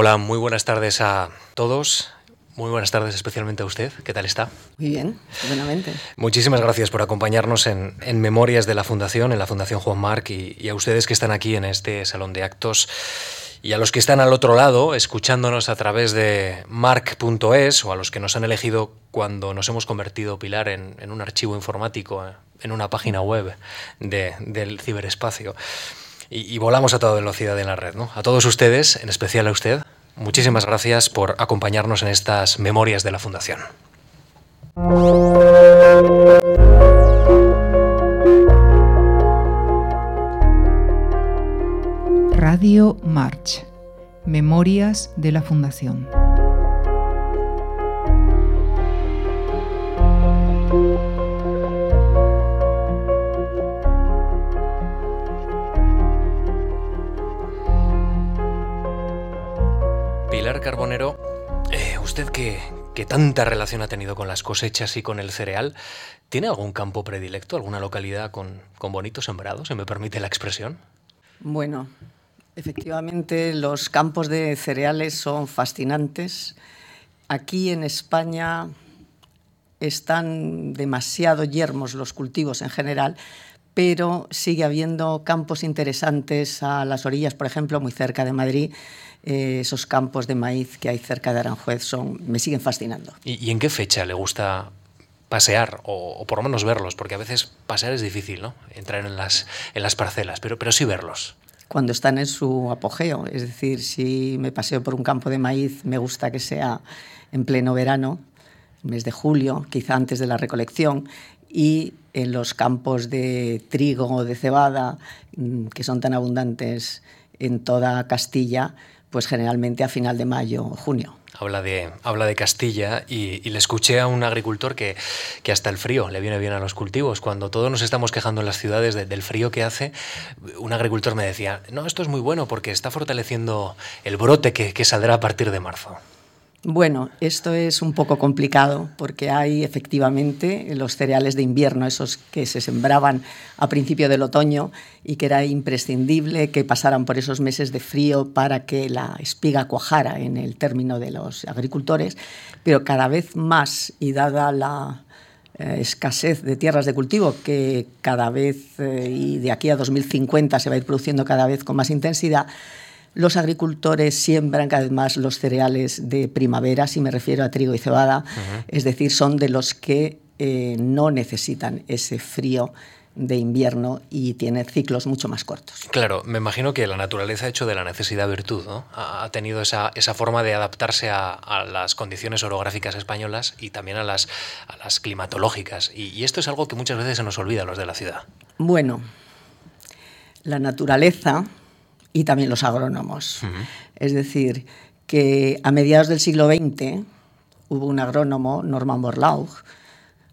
Hola, muy buenas tardes a todos. Muy buenas tardes especialmente a usted. ¿Qué tal está? Muy bien, buenamente. Muchísimas gracias por acompañarnos en, Memorias de la Fundación, en la Fundación Juan Marc y, a ustedes que están aquí en este salón de actos y a los que están al otro lado escuchándonos a través de marc.es o a los que nos han elegido cuando nos hemos convertido, Pilar, en, un archivo informático, en una página web del ciberespacio. Y, volamos a toda velocidad en la red. ¿no? A todos ustedes, en especial a usted, muchísimas gracias por acompañarnos en estas memorias de la Fundación. Radio March, Memorias de la Fundación. Carbonero, eh, usted que, que tanta relación ha tenido con las cosechas y con el cereal, ¿tiene algún campo predilecto, alguna localidad con, con bonitos sembrados, si me permite la expresión? Bueno, Efectivamente, los campos de cereales son fascinantes. Aquí en España están demasiado yermos los cultivos en general, pero sigue habiendo campos interesantes a las orillas, por ejemplo, muy cerca de Madrid. Eh, esos campos de maíz que hay cerca de Aranjuez son, me siguen fascinando. ¿Y, en qué fecha le gusta pasear o, por lo menos verlos? Porque a veces pasear es difícil, ¿no? Entrar en las, en las parcelas, pero, pero sí verlos cuando están en su apogeo. Es decir, si me paseo por un campo de maíz, me gusta que sea en pleno verano, mes de julio, quizá antes de la recolección, y en los campos de trigo o de cebada, mm, que son tan abundantes en toda Castilla, pues generalmente a final de mayo o junio. Habla de, habla de Castilla y, le escuché a un agricultor que, que, hasta el frío le viene bien a los cultivos. Cuando todos nos estamos quejando en las ciudades del frío que hace, un agricultor me decía, no, esto es muy bueno porque está fortaleciendo el brote que, que saldrá a partir de marzo. Bueno, esto es un poco complicado porque hay efectivamente los cereales de invierno, esos que se sembraban a principio del otoño y que era imprescindible que pasaran por esos meses de frío para que la espiga cuajara en el término de los agricultores, pero cada vez más y dada la eh, escasez de tierras de cultivo que cada vez eh, y de aquí a 2050 se va a ir produciendo cada vez con más intensidad, los agricultores siembran cada vez más los cereales de primavera, si me refiero a trigo y cebada, es decir, son de los que eh, no necesitan ese frío de invierno y tienen ciclos mucho más cortos. Claro, me imagino que la naturaleza ha hecho de la necesidad virtud, ¿no? Ha tenido esa, forma de adaptarse a, las condiciones orográficas españolas y también a las, a las climatológicas. Y, y, esto es algo que muchas veces se nos olvida a los de la ciudad. Bueno, la naturaleza y también los agrónomos. Es decir, que a mediados del siglo XX hubo un agrónomo, Norman Borlaug,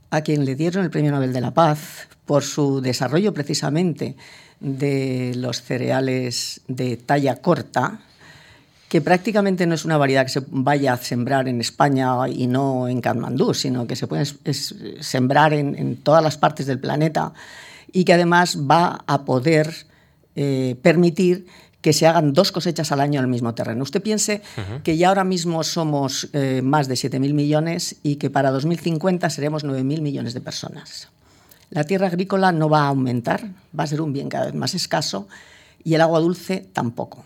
a quien le dieron el Premio Nobel de la Paz por su desarrollo precisamente de los cereales de talla corta, que prácticamente no es una variedad que se vaya a sembrar en España y no en Katmandú, sino que se puede sembrar en, todas las partes del planeta y que además va a poder eh, permitir que se hagan dos cosechas al año en el mismo terreno. Usted piense que ya ahora mismo somos eh, más de 7.000 millones y que para 2050 seremos 9.000 millones de personas. La tierra agrícola no va a aumentar, va a ser un bien cada vez más escaso y el agua dulce tampoco.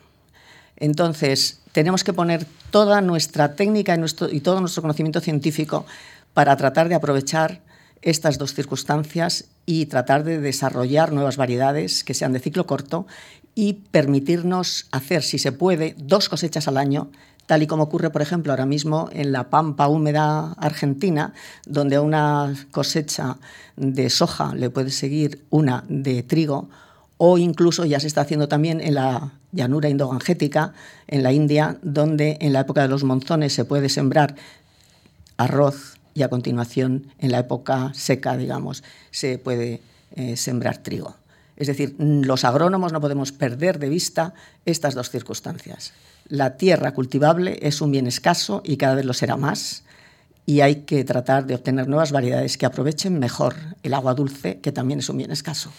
Entonces, tenemos que poner toda nuestra técnica y, nuestro, y todo nuestro conocimiento científico para tratar de aprovechar estas dos circunstancias y tratar de desarrollar nuevas variedades que sean de ciclo corto y permitirnos hacer, si se puede, dos cosechas al año, tal y como ocurre, por ejemplo, ahora mismo en la pampa húmeda argentina, donde a una cosecha de soja le puede seguir una de trigo, o incluso ya se está haciendo también en la llanura indogangética, en la India, donde en la época de los monzones se puede sembrar arroz y a continuación, en la época seca, digamos, se puede eh, sembrar trigo. Es decir, los agrónomos no podemos perder de vista estas dos circunstancias. La tierra cultivable es un bien escaso y cada vez lo será más, y hay que tratar de obtener nuevas variedades que aprovechen mejor el agua dulce, que también es un bien escaso.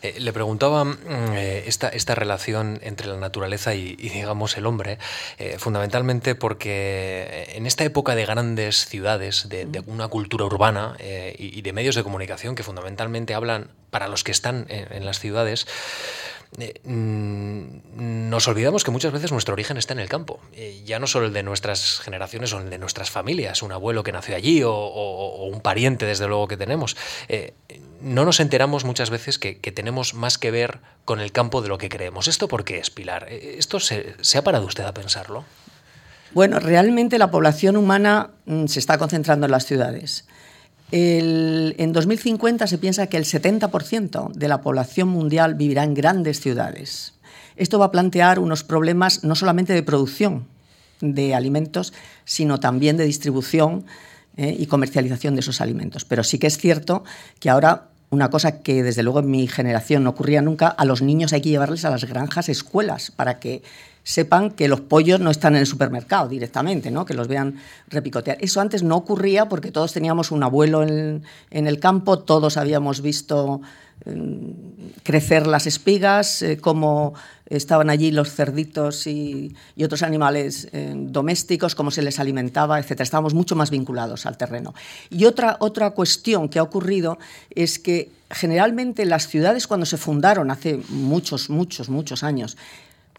Eh, le preguntaba mm, eh, esta, esta, relación entre la naturaleza y, digamos, el hombre, eh, fundamentalmente porque en esta época de grandes ciudades, de, una cultura urbana y, de medios de comunicación que fundamentalmente hablan para los que están en las ciudades, eh, mm, nos olvidamos que muchas veces nuestro origen está en el campo. Eh, ya no solo el de nuestras generaciones o el de nuestras familias, un abuelo que nació allí o, un pariente, desde luego, que tenemos. Eh, no nos enteramos muchas veces que, tenemos más que ver con el campo de lo que creemos. ¿Esto por qué es, Pilar? ¿Esto se, ha parado usted a pensarlo? Bueno, realmente la población humana mm, se está concentrando en las ciudades en 2050 se piensa que el 70% de la población mundial vivirá en grandes ciudades. Esto va a plantear unos problemas no solamente de producción de alimentos, sino también de distribución eh, y comercialización de esos alimentos. Pero sí que es cierto que ahora una cosa que desde luego en mi generación no ocurría nunca, a los niños hay que llevarles a las granjas escuelas para que sepan que los pollos no están en el supermercado directamente, ¿no? que los vean repicotear. Eso antes no ocurría porque todos teníamos un abuelo en, el campo, todos habíamos visto mm, crecer las espigas, eh, cómo estaban allí los cerditos y, otros animales eh, domésticos, cómo se les alimentaba, etc. Estábamos mucho más vinculados al terreno. Y otra, otra cuestión que ha ocurrido es que generalmente las ciudades cuando se fundaron hace muchos, muchos, muchos años,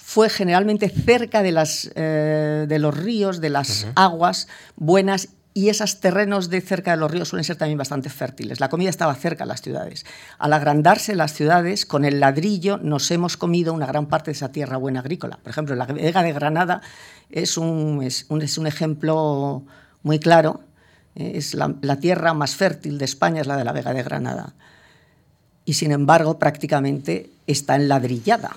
fue generalmente cerca de, las, eh, de los ríos, de las aguas buenas y esos terrenos de cerca de los ríos suelen ser también bastante fértiles. La comida estaba cerca de las ciudades. Al agrandarse las ciudades, con el ladrillo nos hemos comido una gran parte de esa tierra buena agrícola. Por ejemplo, la Vega de Granada es un, es un, es un ejemplo muy claro. Es la, la tierra más fértil de España, es la de la Vega de Granada. Y sin embargo, prácticamente está enladrillada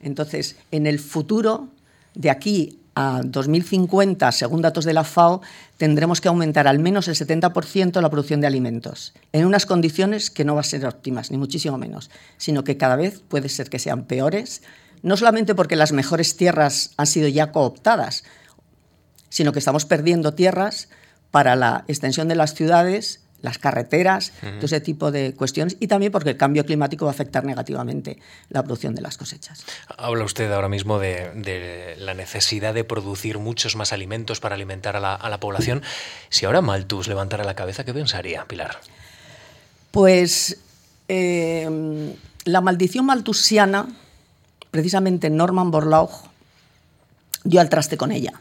entonces, en el futuro, de aquí a 2050, según datos de la FAO, tendremos que aumentar al menos el 70% la producción de alimentos, en unas condiciones que no van a ser óptimas, ni muchísimo menos, sino que cada vez puede ser que sean peores, no solamente porque las mejores tierras han sido ya cooptadas, sino que estamos perdiendo tierras para la extensión de las ciudades las carreteras, todo ese tipo de cuestiones, y también porque el cambio climático va a afectar negativamente la producción de las cosechas. Habla usted ahora mismo de, la necesidad de producir muchos más alimentos para alimentar a la, población. Si ahora Malthus levantara la cabeza, ¿qué pensaría, Pilar? Pues eh, la maldición malthusiana, precisamente Norman Borlaug dio al traste con ella.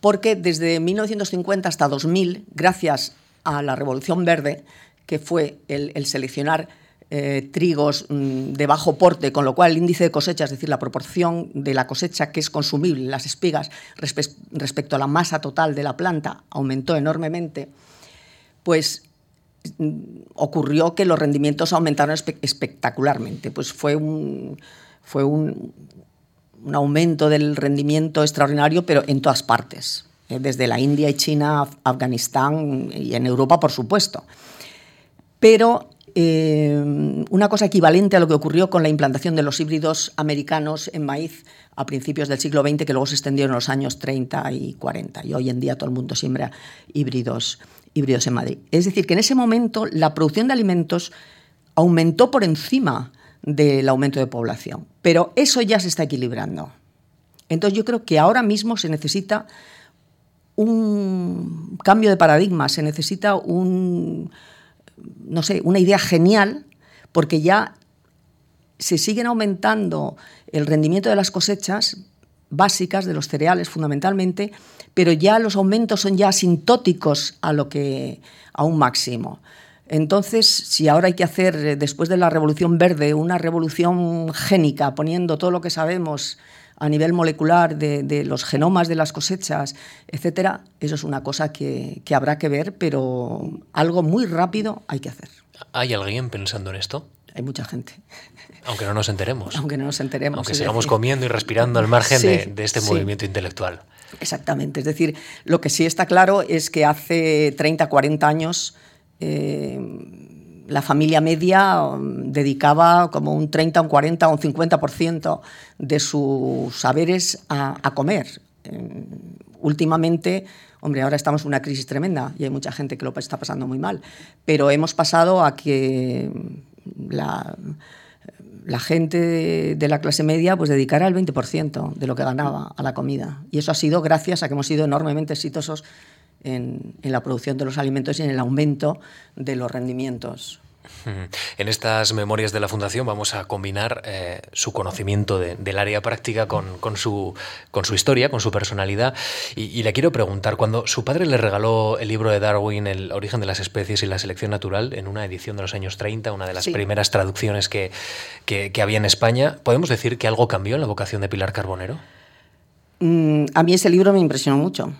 Porque desde 1950 hasta 2000, gracias a la Revolución Verde, que fue el, seleccionar eh, trigos mm, de bajo porte, con lo cual el índice de cosecha, es decir, la proporción de la cosecha que es consumible, las espigas, respecto a la masa total de la planta, aumentó enormemente, pues mm, ocurrió que los rendimientos aumentaron espectacularmente. Pues fue un, fue un aumento del rendimiento extraordinario, pero en todas partes. Eh, desde la India y China, Afganistán y en Europa, por supuesto. Pero eh, una cosa equivalente a lo que ocurrió con la implantación de los híbridos americanos en maíz a principios del siglo XX, que luego se extendió en los años 30 y 40. Y hoy en día todo el mundo siembra híbridos, híbridos en Madrid. Es decir, que en ese momento la producción de alimentos aumentó por encima del aumento de población. Pero eso ya se está equilibrando. Entonces yo creo que ahora mismo se necesita un cambio de paradigma, se necesita un, no sé, una idea genial, porque ya se siguen aumentando el rendimiento de las cosechas básicas de los cereales fundamentalmente, pero ya los aumentos son ya asintóticos a lo que a un máximo. Entonces, si ahora hay que hacer después de la revolución verde una revolución génica poniendo todo lo que sabemos a nivel molecular de, los genomas de las cosechas, etcétera, eso es una cosa que, habrá que ver, pero algo muy rápido hay que hacer. ¿Hay alguien pensando en esto? Hay mucha gente. Aunque no nos enteremos. Aunque no nos enteremos. Aunque sigamos comiendo y respirando al margen de, este movimiento intelectual. Exactamente. Es decir, lo que sí está claro es que hace 30, 40 años eh, la familia media um, dedicaba como un 30, un 40 o un 50% de sus saberes a, comer. últimamente, hombre, ahora estamos en una crisis tremenda y hay mucha gente que lo está pasando muy mal, pero hemos pasado a que la, la gente de la clase media pues dedicara el 20% de lo que ganaba a la comida. Y eso ha sido gracias a que hemos sido enormemente exitosos en la producción de los alimentos y en el aumento de los rendimientos en estas memorias de la Fundación vamos a combinar eh, su conocimiento del área práctica con, su, con, su, historia, con su personalidad. Y, le quiero preguntar, cuando su padre le regaló el libro de Darwin, El origen de las especies y la selección natural, en una edición de los años 30, una de las primeras traducciones que, había en España, ¿podemos decir que algo cambió en la vocación de Pilar Carbonero? Mm, a mí ese libro me impresionó mucho.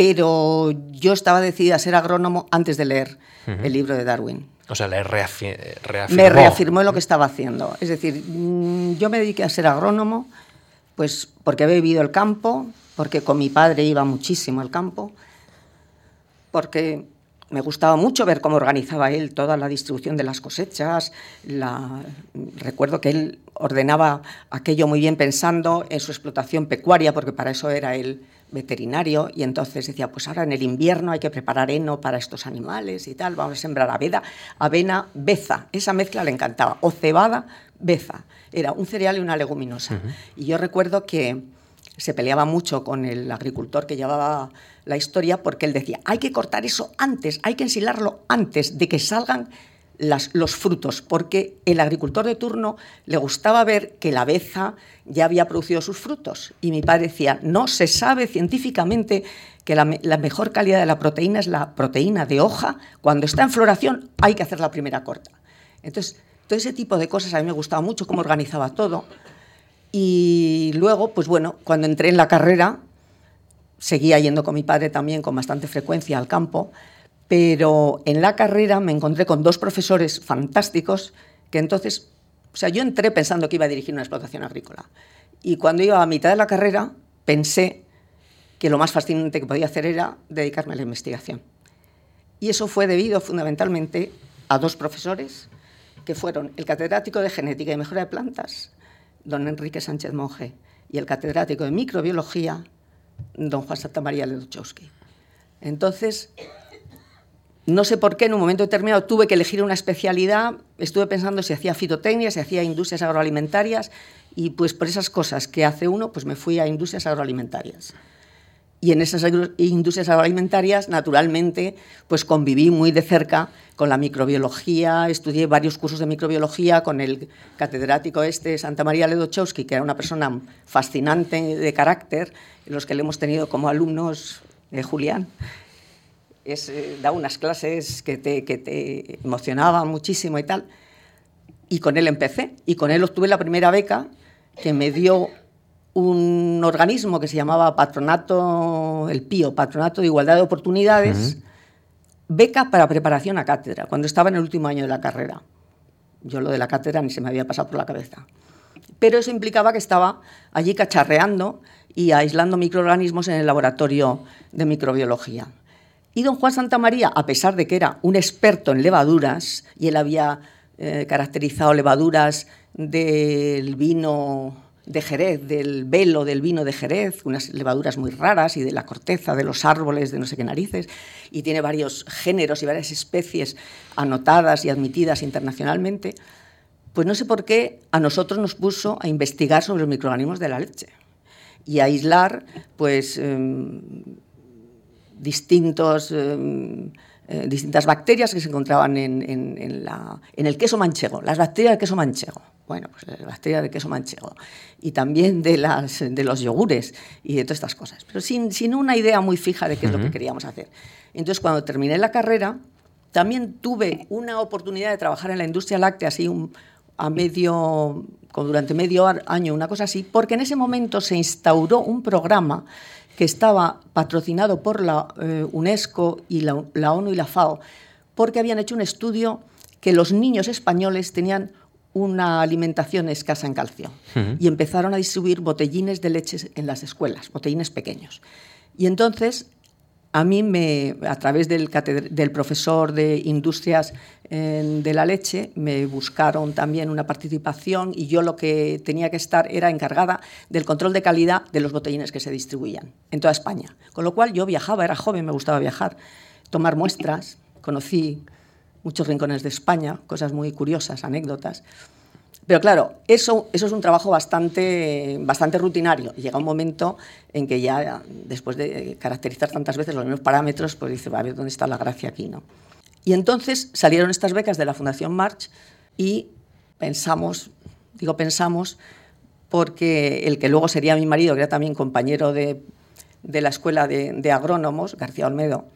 Pero yo estaba decidida a ser agrónomo antes de leer el libro de Darwin. O sea, le reafirmó. Me reafirmó lo que estaba haciendo. Es decir, mm, yo me dediqué a ser agrónomo, pues porque había vivido el campo, porque con mi padre iba muchísimo al campo, porque me gustaba mucho ver cómo organizaba él toda la distribución de las cosechas. La... Recuerdo que él ordenaba aquello muy bien pensando en su explotación pecuaria, porque para eso era él veterinario, y entonces decía, pues ahora en el invierno hay que preparar heno para estos animales y tal, vamos a sembrar avena, avena, beza, esa mezcla le encantaba, o cebada, beza, era un cereal y una leguminosa. Y yo recuerdo que se peleaba mucho con el agricultor que llevaba la historia porque él decía, hay que cortar eso antes, hay que ensilarlo antes de que salgan los frutos, porque el agricultor de turno le gustaba ver que la beza ya había producido sus frutos. Y mi padre decía, no se sabe científicamente que la, mejor calidad de la proteína es la proteína de hoja. Cuando está en floración hay que hacer la primera corta. Entonces, todo ese tipo de cosas a mí me gustaba mucho, cómo organizaba todo. Y luego, pues bueno, cuando entré en la carrera, seguía yendo con mi padre también con bastante frecuencia al campo, pero en la carrera me encontré con dos profesores fantásticos que entonces, o sea, yo entré pensando que iba a dirigir una explotación agrícola. Y cuando iba a mitad de la carrera, pensé que lo más fascinante que podía hacer era dedicarme a la investigación. Y eso fue debido fundamentalmente a dos profesores que fueron el catedrático de genética y mejora de plantas, don Enrique Sánchez Monge, y el catedrático de microbiología, don Juan Santa María Leduchowski. Entonces, no sé por qué en un momento determinado tuve que elegir una especialidad, estuve pensando si hacía fitotecnia, si hacía industrias agroalimentarias y pues por esas cosas que hace uno, pues me fui a industrias agroalimentarias. Y en esas industrias agroalimentarias, naturalmente, pues conviví muy de cerca con la microbiología, estudié varios cursos de microbiología con el catedrático este, Santa María Ledochowski, que era una persona fascinante de carácter, los que le hemos tenido como alumnos, de Julián, es, eh, da unas clases que te, que te emocionaban muchísimo y tal. Y con él empecé. Y con él obtuve la primera beca que me dio un organismo que se llamaba Patronato, el PIO, Patronato de Igualdad de Oportunidades, beca para preparación a cátedra, cuando estaba en el último año de la carrera. Yo lo de la cátedra ni se me había pasado por la cabeza. Pero eso implicaba que estaba allí cacharreando y aislando microorganismos en el laboratorio de microbiología. Y don Juan Santa María, a pesar de que era un experto en levaduras, y él había eh, caracterizado levaduras del vino de Jerez, del velo del vino de Jerez, unas levaduras muy raras y de la corteza de los árboles de no sé qué narices, y tiene varios géneros y varias especies anotadas y admitidas internacionalmente, pues no sé por qué a nosotros nos puso a investigar sobre los microorganismos de la leche y a aislar pues em, distintos, em, eh, distintas bacterias que se encontraban en, el queso manchego, las bacterias del queso manchego. Bueno, pues las bacterias del queso manchego. Y también de, las, de los yogures y de todas estas cosas. Pero sin, sin una idea muy fija de qué es lo que queríamos hacer. Entonces, cuando terminé la carrera, también tuve una oportunidad de trabajar en la industria láctea, así a medio, durante medio año, una cosa así, porque en ese momento se instauró un programa que estaba patrocinado por la eh, UNESCO y la, ONU y la FAO, porque habían hecho un estudio que los niños españoles tenían una alimentación escasa en calcio y empezaron a distribuir botellines de leche en las escuelas, botellines pequeños. Y entonces a mí, me, a través del, profesor de Industrias de la Leche, me buscaron también una participación y yo lo que tenía que estar era encargada del control de calidad de los botellines que se distribuían en toda España. Con lo cual yo viajaba, era joven, me gustaba viajar, tomar muestras, conocí muchos rincones de España, cosas muy curiosas, anécdotas. Pero claro, eso, eso es un trabajo bastante, bastante rutinario. Llega un momento en que ya, después de caracterizar tantas veces los mismos parámetros, pues dice, a ver dónde está la gracia aquí, ¿no? Y entonces salieron estas becas de la Fundación March y pensamos, digo pensamos, porque el que luego sería mi marido, que era también compañero de, de la escuela de, de, agrónomos, García Olmedo,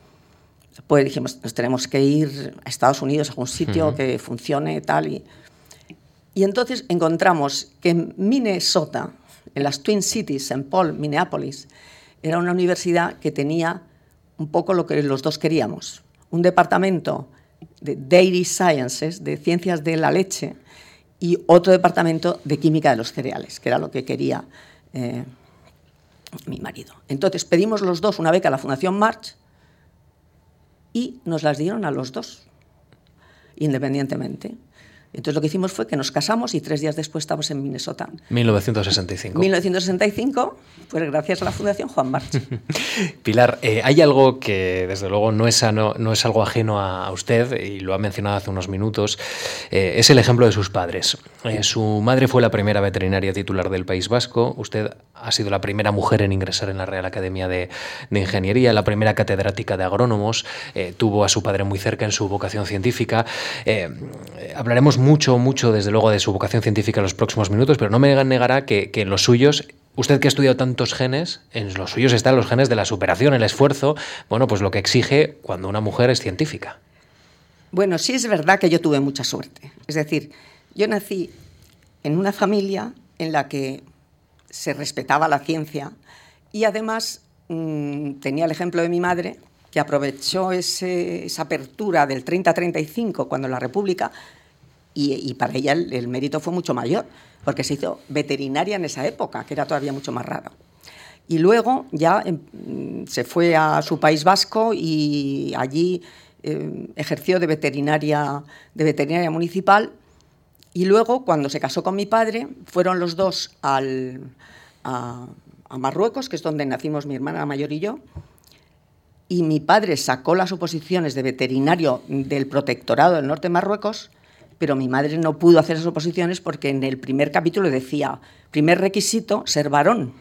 pues dijimos, nos tenemos que ir a Estados Unidos, a un sitio que funcione tal. Y, y entonces encontramos que en Minnesota, en las Twin Cities, en Paul, Minneapolis, era una universidad que tenía un poco lo que los dos queríamos. Un departamento de Dairy Sciences, de ciencias de la leche, y otro departamento de química de los cereales, que era lo que quería eh, mi marido. Entonces pedimos los dos una beca a la Fundación March y nos las dieron a los dos, independientemente. Entonces lo que hicimos fue que nos casamos y tres días después estamos en Minnesota. 1965. 1965, pues gracias a la Fundación Juan March. Pilar, eh, hay algo que desde luego no es, no es algo ajeno a, usted y lo ha mencionado hace unos minutos, eh, es el ejemplo de sus padres. Eh, su madre fue la primera veterinaria titular del País Vasco, usted ha sido la primera mujer en ingresar en la Real Academia de, de Ingeniería, la primera catedrática de agrónomos, tuvo a su padre muy cerca en su vocación científica. hablaremos mucho, mucho, desde luego, de su vocación científica en los próximos minutos, pero no me negará que, en los suyos Usted que ha estudiado tantos genes, en los suyos están los genes de la superación, el esfuerzo, bueno, pues lo que exige cuando una mujer es científica. Bueno, sí es verdad que yo tuve mucha suerte. Es decir, yo nací en una familia en la que se respetaba la ciencia y además mm, tenía el ejemplo de mi madre, que aprovechó esa apertura del 30-35 cuando la República y, para ella el, mérito fue mucho mayor, porque se hizo veterinaria en esa época, que era todavía mucho más raro. Y luego ya em, se fue a su país vasco y allí em, ejerció de veterinaria, de veterinaria municipal. Y luego, cuando se casó con mi padre, fueron los dos al, a, a Marruecos, que es donde nacimos mi hermana mayor y yo, y mi padre sacó las oposiciones de veterinario del protectorado del norte de Marruecos pero mi madre no pudo hacer esas oposiciones porque en el primer capítulo decía, primer requisito, ser varón.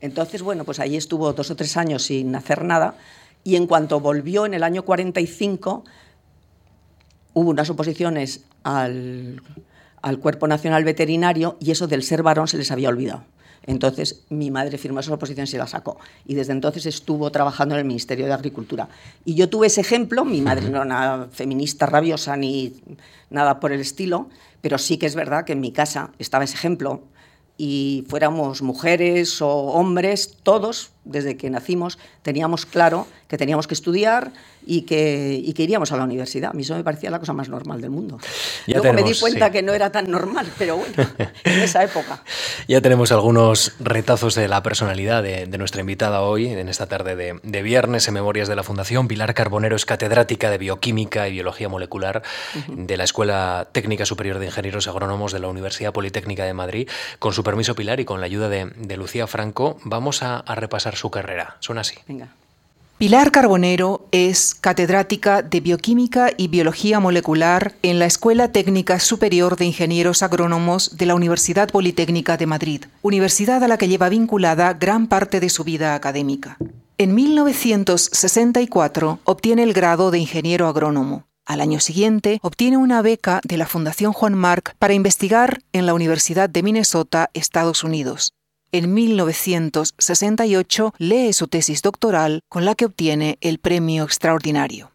Entonces, bueno, pues ahí estuvo dos o tres años sin hacer nada y en cuanto volvió en el año 45, hubo unas oposiciones al, al Cuerpo Nacional Veterinario y eso del ser varón se les había olvidado. Entonces mi madre firmó esa oposición y se la sacó. Y desde entonces estuvo trabajando en el Ministerio de Agricultura. Y yo tuve ese ejemplo, mi madre no era una feminista rabiosa ni nada por el estilo, pero sí que es verdad que en mi casa estaba ese ejemplo y fuéramos mujeres o hombres, todos, desde que nacimos, teníamos claro que teníamos que estudiar y que, y que iríamos a la universidad. A mí eso me parecía la cosa más normal del mundo. Luego me di cuenta que no era tan normal, pero bueno, en esa época. Ya tenemos algunos retazos de la personalidad de, nuestra invitada hoy, en esta tarde de, viernes, en Memorias de la Fundación. Pilar Carbonero es catedrática de Bioquímica y Biología Molecular de la Escuela Técnica Superior de Ingenieros Agrónomos de la Universidad Politécnica de Madrid. Con su permiso, Pilar, y con la ayuda de, Lucía Franco, vamos a, a repasar su carrera. Así. Pilar Carbonero es catedrática de Bioquímica y Biología Molecular en la Escuela Técnica Superior de Ingenieros Agrónomos de la Universidad Politécnica de Madrid, universidad a la que lleva vinculada gran parte de su vida académica. En 1964 obtiene el grado de ingeniero agrónomo. Al año siguiente obtiene una beca de la Fundación Juan Marc para investigar en la Universidad de Minnesota, Estados Unidos. En 1968 lee su tesis doctoral con la que obtiene el premio extraordinario.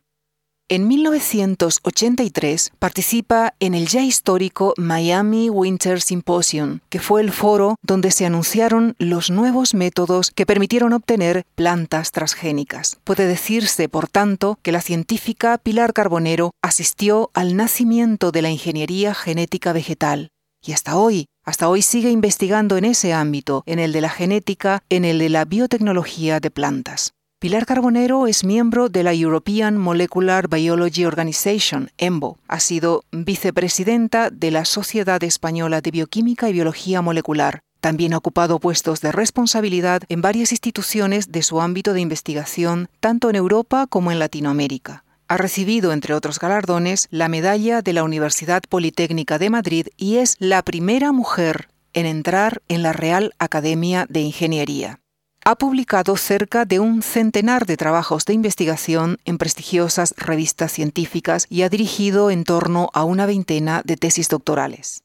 En 1983 participa en el ya histórico Miami Winter Symposium, que fue el foro donde se anunciaron los nuevos métodos que permitieron obtener plantas transgénicas. Puede decirse, por tanto, que la científica Pilar Carbonero asistió al nacimiento de la ingeniería genética vegetal y hasta hoy hasta hoy sigue investigando en ese ámbito, en el de la genética, en el de la biotecnología de plantas. Pilar Carbonero es miembro de la European Molecular Biology Organization, EMBO. Ha sido vicepresidenta de la Sociedad Española de Bioquímica y Biología Molecular. También ha ocupado puestos de responsabilidad en varias instituciones de su ámbito de investigación, tanto en Europa como en Latinoamérica. Ha recibido, entre otros galardones, la medalla de la Universidad Politécnica de Madrid y es la primera mujer en entrar en la Real Academia de Ingeniería ha publicado cerca de un centenar de trabajos de investigación en prestigiosas revistas científicas y ha dirigido en torno a una veintena de tesis doctorales.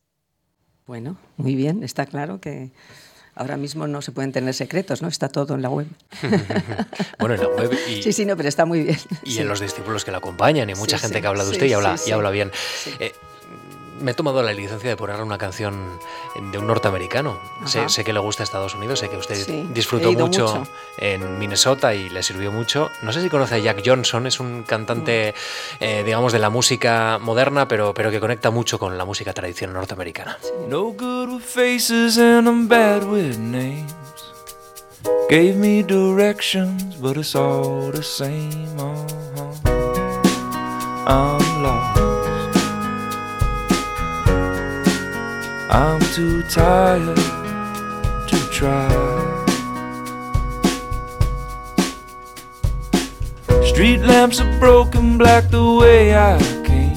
Bueno, muy bien, está claro que ahora mismo no se pueden tener secretos, ¿no? Está todo en la web. bueno, en la web y... Sí, sí, no, pero está muy bien. Y en los discípulos que la acompañan y mucha gente que habla de usted y, habla, y habla bien. Eh, me he tomado la licencia de ponerle una canción de un norteamericano. Sé, que le gusta Estados Unidos, sé que usted disfrutó mucho, en Minnesota y le sirvió mucho. No sé si conoce a Jack Johnson, es un cantante, eh, digamos, de la música moderna, pero, pero que conecta mucho con la música tradicional norteamericana. No good with faces and I'm bad with names. Gave me directions, but it's all the same. Uh-huh. I'm lost. I'm too tired to try. Street lamps are broken black the way I came.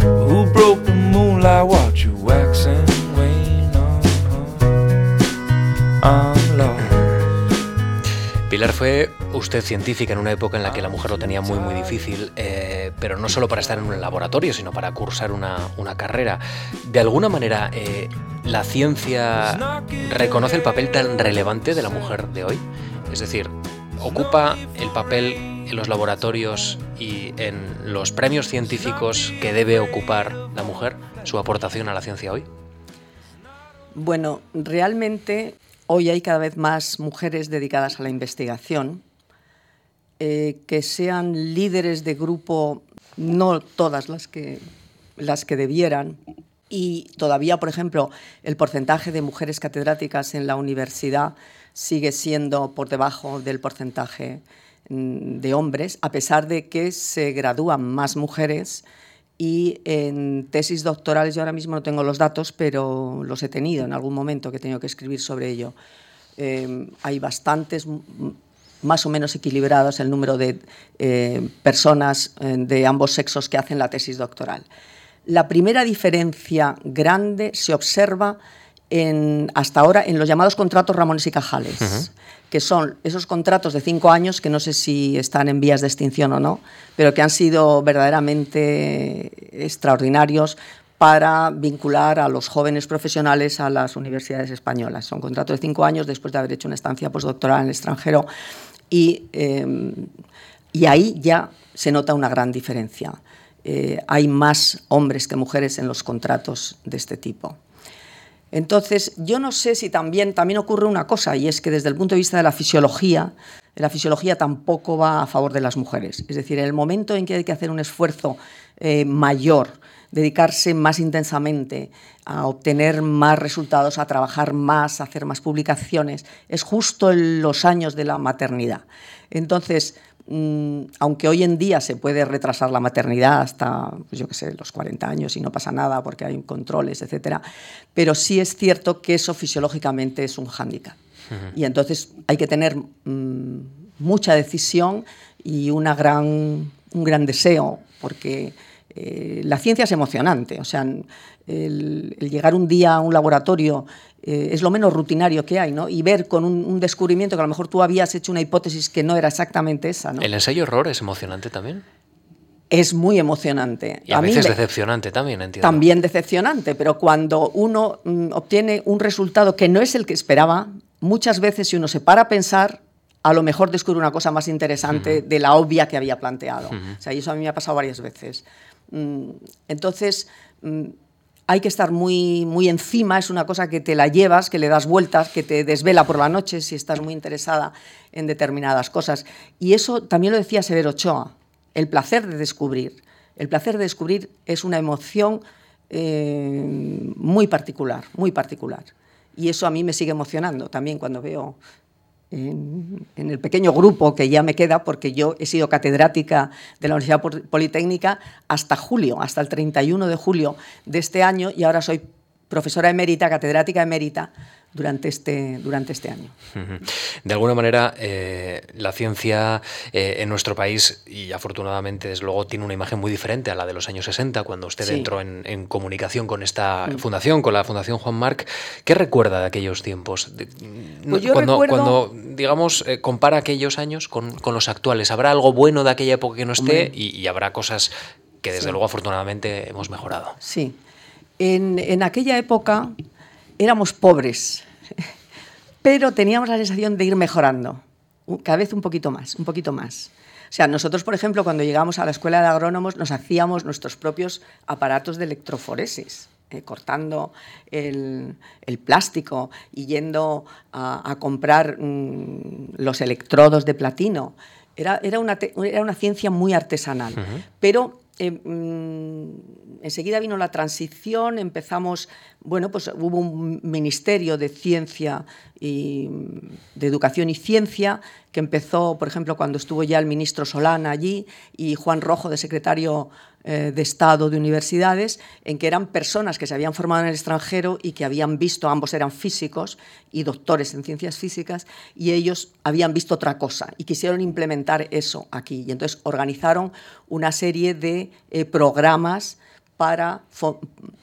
Who broke the moonlight? Watch you wax and wane. Uh-huh. I'm lost. Pilar fue usted científica en una época en la que la mujer lo tenía muy muy difícil, eh, pero no solo para estar en un laboratorio, sino para cursar una, carrera. De alguna manera, eh, ¿la ciencia reconoce el papel tan relevante de la mujer de hoy? Es decir, ¿ocupa el papel en los laboratorios y en los premios científicos que debe ocupar la mujer, su aportación a la ciencia hoy? Bueno, realmente hoy hay cada vez más mujeres dedicadas a la investigación eh, que sean líderes de grupo, no todas las que, las que debieran. Y todavía, por ejemplo, el porcentaje de mujeres catedráticas en la universidad sigue siendo por debajo del porcentaje mm, de hombres, a pesar de que se gradúan más mujeres y en tesis doctorales, yo ahora mismo no tengo los datos, pero los he tenido en algún momento que he tenido que escribir sobre ello. Eh, hay bastantes más o menos equilibrados el número de eh, personas eh, de ambos sexos que hacen la tesis doctoral. La primera diferencia grande se observa en, hasta ahora en los llamados contratos Ramones y Cajales, que son esos contratos de cinco años que no sé si están en vías de extinción o no, pero que han sido verdaderamente extraordinarios para vincular a los jóvenes profesionales a las universidades españolas. Son contratos de cinco años después de haber hecho una estancia postdoctoral en el extranjero Em, y, ahí ya se nota una gran diferencia. Eh, hay más hombres que mujeres en los contratos de este tipo. Entonces, yo no sé si también, también ocurre una cosa, y es que desde el punto de vista de la fisiología, la fisiología tampoco va a favor de las mujeres. Es decir, en el momento en que hay que hacer un esfuerzo eh, mayor, dedicarse más intensamente a obtener más resultados, a trabajar más, a hacer más publicaciones, es justo en los años de la maternidad. Entonces, mm, aunque hoy en día se puede retrasar la maternidad hasta, pues yo qué sé, los 40 años y no pasa nada porque hay controles, etcétera, pero sí es cierto que eso fisiológicamente es un hándicap. Y entonces hay que tener mm, mucha decisión y una gran, un gran deseo, porque eh, la ciencia es emocionante, o sea, el, llegar un día a un laboratorio eh, es lo menos rutinario que hay, ¿no? Y ver con un, descubrimiento que a lo mejor tú habías hecho una hipótesis que no era exactamente esa, ¿no? ¿El ensayo error es emocionante también? Es muy emocionante. Y a, veces decepcionante también, entiendo. También decepcionante, pero cuando uno mm, obtiene un resultado que no es el que esperaba, muchas veces si uno se para a pensar, a lo mejor descubre una cosa más interesante de la obvia que había planteado. O sea, y eso a mí me ha pasado varias veces. Mm, entonces, mm, hay que estar muy, muy encima, es una cosa que te la llevas, que le das vueltas, que te desvela por la noche si estás muy interesada en determinadas cosas. Y eso también lo decía Severo Ochoa, el placer de descubrir. El placer de descubrir es una emoción eh, muy particular, muy particular. Y eso a mí me sigue emocionando también cuando veo en, el pequeño grupo que ya me queda, porque yo he sido catedrática de la Universidad Politécnica hasta julio, hasta el 31 de julio de este año, y ahora soy profesora emérita, catedrática emérita durante este, durante este año. De alguna manera, eh, la ciencia eh, en nuestro país, y afortunadamente, desde luego, tiene una imagen muy diferente a la de los años 60, cuando usted entró en, comunicación con esta mm. fundación, con la Fundación Juan Marc. ¿Qué recuerda de aquellos tiempos? Pues cuando, cuando, digamos, eh, compara aquellos años con, los actuales, ¿habrá algo bueno de aquella época que no esté y, habrá cosas que, desde luego, afortunadamente, hemos mejorado? Sí. En, en aquella época éramos pobres, pero teníamos la sensación de ir mejorando, cada vez un poquito más, un poquito más. O sea, nosotros, por ejemplo, cuando llegamos a la escuela de agrónomos, nos hacíamos nuestros propios aparatos de electroforesis. Eh, cortando el, plástico y yendo a, comprar mm, los electrodos de platino. Era, era, una, era una ciencia muy artesanal, pero eh, mm, enseguida vino la transición, empezamos, bueno, pues hubo un ministerio de ciencia y de educación y ciencia que empezó, por ejemplo, cuando estuvo ya el ministro Solana allí y Juan Rojo de secretario eh, de Estado de Universidades, en que eran personas que se habían formado en el extranjero y que habían visto, ambos eran físicos y doctores en ciencias físicas, y ellos habían visto otra cosa y quisieron implementar eso aquí. Y entonces organizaron una serie de eh, programas para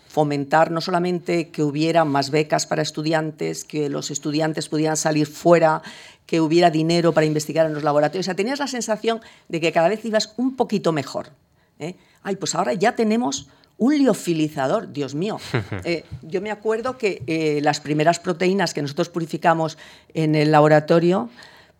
fomentar no solamente que hubiera más becas para estudiantes, que los estudiantes pudieran salir fuera, que hubiera dinero para investigar en los laboratorios. O sea, tenías la sensación de que cada vez ibas un poquito mejor. ¿eh? ay, pues ahora ya tenemos un liofilizador, Dios mío. Eh, yo me acuerdo que eh, las primeras proteínas que nosotros purificamos en el laboratorio,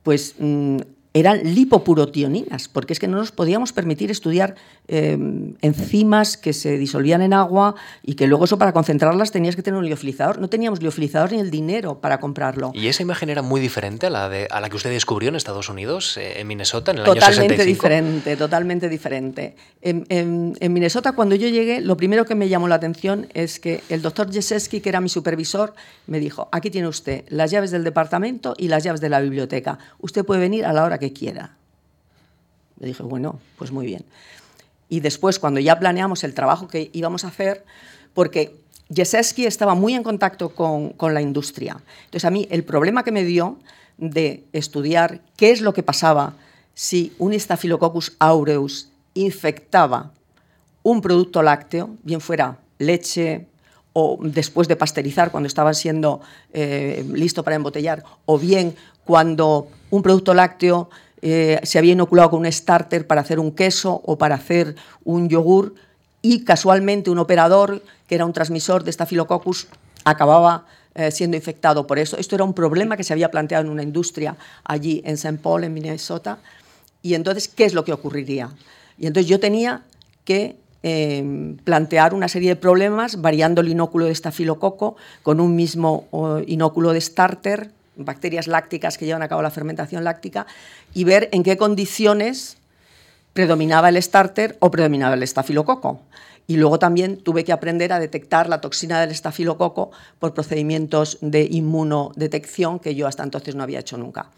pues mm, eran lipopurotioninas, porque es que no nos podíamos permitir estudiar em, enzimas que se disolvían en agua y que luego eso para concentrarlas tenías que tener un liofilizador. No teníamos liofilizador ni el dinero para comprarlo. ¿Y esa imagen era muy diferente a la, de, a la que usted descubrió en Estados Unidos, eh, en Minnesota, en el totalmente año 65? diferente, totalmente diferente. En, en, Minnesota, cuando yo llegué, lo primero que me llamó la atención es que el doctor Jeseski, que era mi supervisor, me dijo, aquí tiene usted las llaves del departamento y las llaves de la biblioteca. Usted puede venir a la hora que quiera. Le dije, bueno, pues muy bien. Y después, cuando ya planeamos el trabajo que íbamos a hacer, porque Jeseski estaba muy en contacto con, con, la industria. Entonces, a mí el problema que me dio de estudiar qué es lo que pasaba si un Staphylococcus aureus infectaba un producto lácteo, bien fuera leche o después de pasteurizar, cuando estaba siendo eh, listo para embotellar, o bien cuando un producto lácteo eh, se había inoculado con un starter para hacer un queso o para hacer un yogur y casualmente un operador que era un transmisor de Staphylococcus acababa eh, siendo infectado por eso. Esto era un problema que se había planteado en una industria allí en St. Paul, en Minnesota. Y entonces, ¿qué es lo que ocurriría? Y entonces yo tenía que eh, plantear una serie de problemas variando el inóculo de estafilococo con un mismo inóculo de starter bacterias lácticas que llevan a cabo la fermentación láctica, y ver en qué condiciones predominaba el starter o predominaba el estafilococo. Y luego también tuve que aprender a detectar la toxina del estafilococo por procedimientos de inmunodetección que yo hasta entonces no había hecho nunca.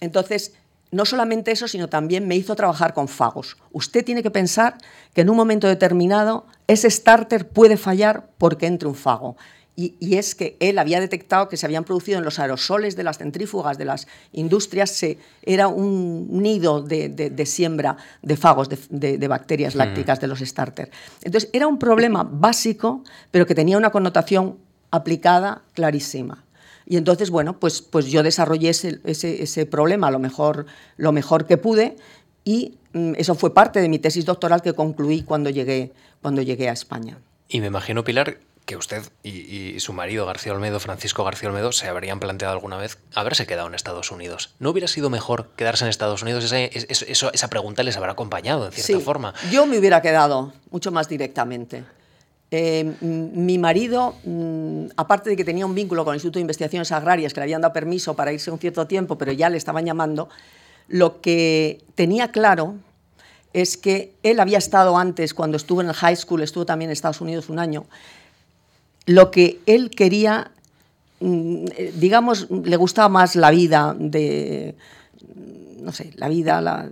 Entonces, no solamente eso, sino también me hizo trabajar con fagos. Usted tiene que pensar que en un momento determinado ese starter puede fallar porque entre un fago y, es que él había detectado que se habían producido en los aerosoles de las centrífugas de las industrias, se, era un nido de, siembra de fagos, de, bacterias mm. lácticas de los starters. Entonces, era un problema básico, pero que tenía una connotación aplicada clarísima. Y entonces, bueno, pues, pues yo desarrollé ese, ese, problema lo mejor, lo mejor que pude y mm, eso fue parte de mi tesis doctoral que concluí cuando llegué, cuando llegué a España. Y me imagino, Pilar, que usted y, su marido García Olmedo, Francisco García Olmedo, se habrían planteado alguna vez haberse quedado en Estados Unidos. ¿No hubiera sido mejor quedarse en Estados Unidos? Esa, esa pregunta les habrá acompañado, en cierta forma. Yo me hubiera quedado mucho más directamente. Eh, mi marido, mm, aparte de que tenía un vínculo con el Instituto de Investigaciones Agrarias, que le habían dado permiso para irse un cierto tiempo, pero ya le estaban llamando, lo que tenía claro es que él había estado antes, cuando estuvo en el high school, estuvo también en Estados Unidos un año, lo que él quería mm, eh, digamos, le gustaba más la vida de, no sé, la vida la,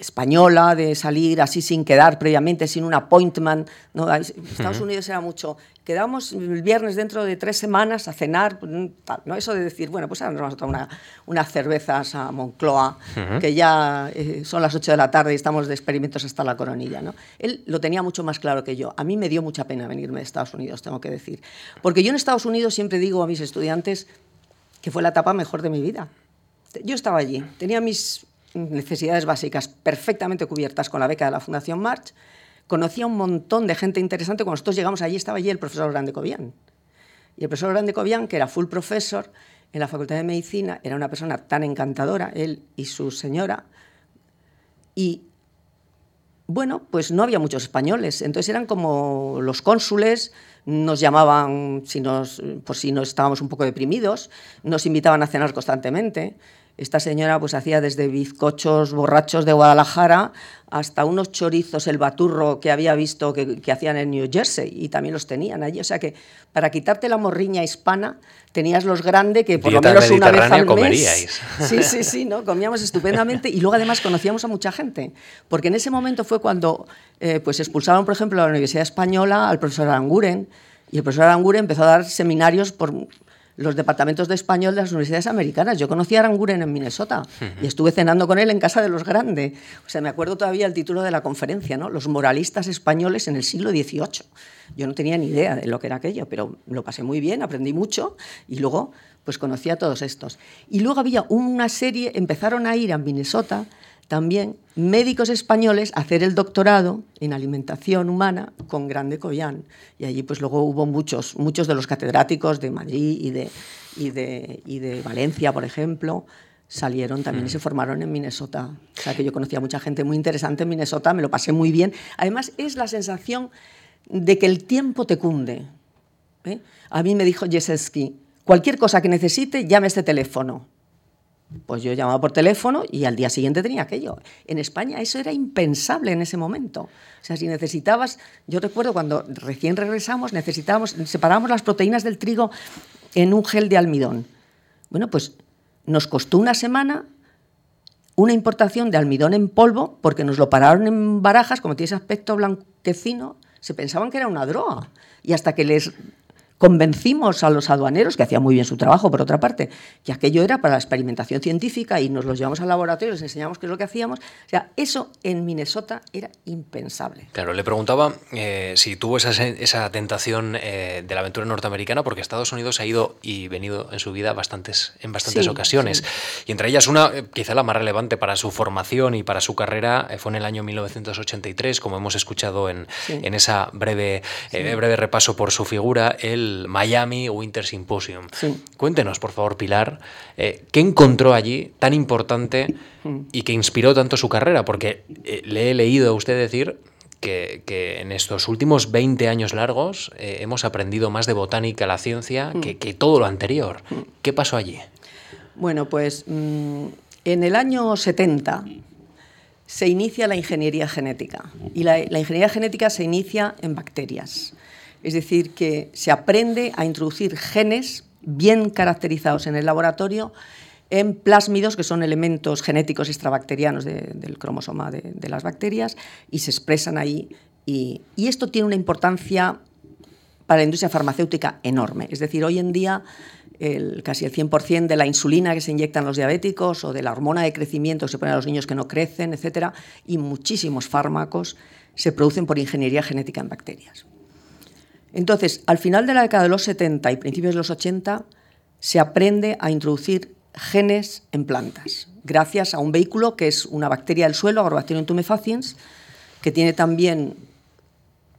española, de salir así sin quedar previamente, sin un appointment. ¿no? Estados Unidos era mucho, quedamos el viernes dentro de tres semanas a cenar, pues, tal, ¿no? Eso de decir, bueno, pues ahora nos vamos a tomar unas cervezas a Moncloa, que ya eh, son las 8 de la tarde y estamos de experimentos hasta la coronilla, ¿no? Él lo tenía mucho más claro que yo. A mí me dio mucha pena venirme de Estados Unidos, tengo que decir. Porque yo en Estados Unidos siempre digo a mis estudiantes que fue la etapa mejor de mi vida. Yo estaba allí, tenía mis necesidades básicas perfectamente cubiertas con la beca de la Fundación March. Conocía un montón de gente interesante. Cuando nosotros llegamos allí estaba allí el profesor Grande Cobian. Y el profesor Grande Cobian, que era full profesor en la Facultad de Medicina, era una persona tan encantadora, él y su señora. Y bueno, pues no había muchos españoles, entonces eran como los cónsules, nos llamaban si nos, por si nos estábamos un poco deprimidos, nos invitaban a cenar constantemente. Esta señora pues hacía desde bizcochos borrachos de Guadalajara hasta unos chorizos, el baturro que había visto que, hacían en New Jersey y también los tenían allí. O sea que para quitarte la morriña hispana tenías los grandes que por lo menos una vez al mes. Sí, sí, sí, ¿no? comíamos estupendamente y luego además conocíamos a mucha gente. Porque en ese momento fue cuando eh, pues expulsaron, por ejemplo, a la Universidad Española al profesor Aranguren y el profesor Aranguren empezó a dar seminarios por los departamentos de español de las universidades americanas. Yo conocí a Aranguren en Minnesota y estuve cenando con él en casa de los Grande. O sea, me acuerdo todavía el título de la conferencia, ¿no? Los moralistas españoles en el siglo XVIII. Yo no tenía ni idea de lo que era aquello, pero lo pasé muy bien, aprendí mucho y luego pues conocí a todos estos. Y luego había una serie, empezaron a ir a Minnesota también médicos españoles a hacer el doctorado en alimentación humana con Grande Collán. Y allí pues luego hubo muchos, muchos de los catedráticos de Madrid y de, y de, y de Valencia, por ejemplo, salieron también y se formaron en Minnesota. O sea que yo conocía a mucha gente muy interesante en Minnesota, me lo pasé muy bien. Además es la sensación de que el tiempo te cunde. ¿eh? A mí me dijo Jeselski, cualquier cosa que necesite, llame a este teléfono pues yo llamaba por teléfono y al día siguiente tenía aquello. En España eso era impensable en ese momento. O sea, si necesitabas, yo recuerdo cuando recién regresamos, necesitábamos, separábamos las proteínas del trigo en un gel de almidón. Bueno, pues nos costó una semana una importación de almidón en polvo porque nos lo pararon en barajas, como tiene ese aspecto blanquecino, se pensaban que era una droga. Y hasta que les Convencimos a los aduaneros, que hacían muy bien su trabajo, por otra parte, que aquello era para la experimentación científica y nos los llevamos al laboratorio, les enseñamos qué es lo que hacíamos. O sea, eso en Minnesota era impensable. Claro, le preguntaba eh, si tuvo esa, esa tentación eh, de la aventura norteamericana, porque Estados Unidos ha ido y venido en su vida bastantes, en bastantes ocasiones. Y entre ellas una, eh, quizá la más relevante para su formación y para su carrera, fue en el año 1983, como hemos escuchado en, en esa breve, breve repaso por su figura, el Miami Winter Symposium. Cuéntenos, por favor, Pilar, eh, ¿qué encontró allí tan importante mm. y que inspiró tanto su carrera? Porque eh, le he leído a usted decir que, en estos últimos 20 años largos eh, hemos aprendido más de botánica, la ciencia, mm. que, todo lo anterior. Mm. ¿Qué pasó allí? Bueno, pues en el año 70 se inicia la ingeniería genética y la ingeniería genética se inicia en bacterias. Es decir, que se aprende a introducir genes bien caracterizados en el laboratorio en plásmidos, que son elementos genéticos extrabacterianos del cromosoma de, las bacterias, y se expresan ahí. Y, esto tiene una importancia para la industria farmacéutica enorme. Es decir, hoy en día casi el 100% de la insulina que se inyectan los diabéticos o de la hormona de crecimiento que se pone a los niños que no crecen, etcétera, y muchísimos fármacos se producen por ingeniería genética en bacterias. Entonces, al final de la década de los 70 y principios de los 80, se aprende a introducir genes en plantas, gracias a un vehículo que es una bacteria del suelo, Agrobacterium tumefaciens, que tiene también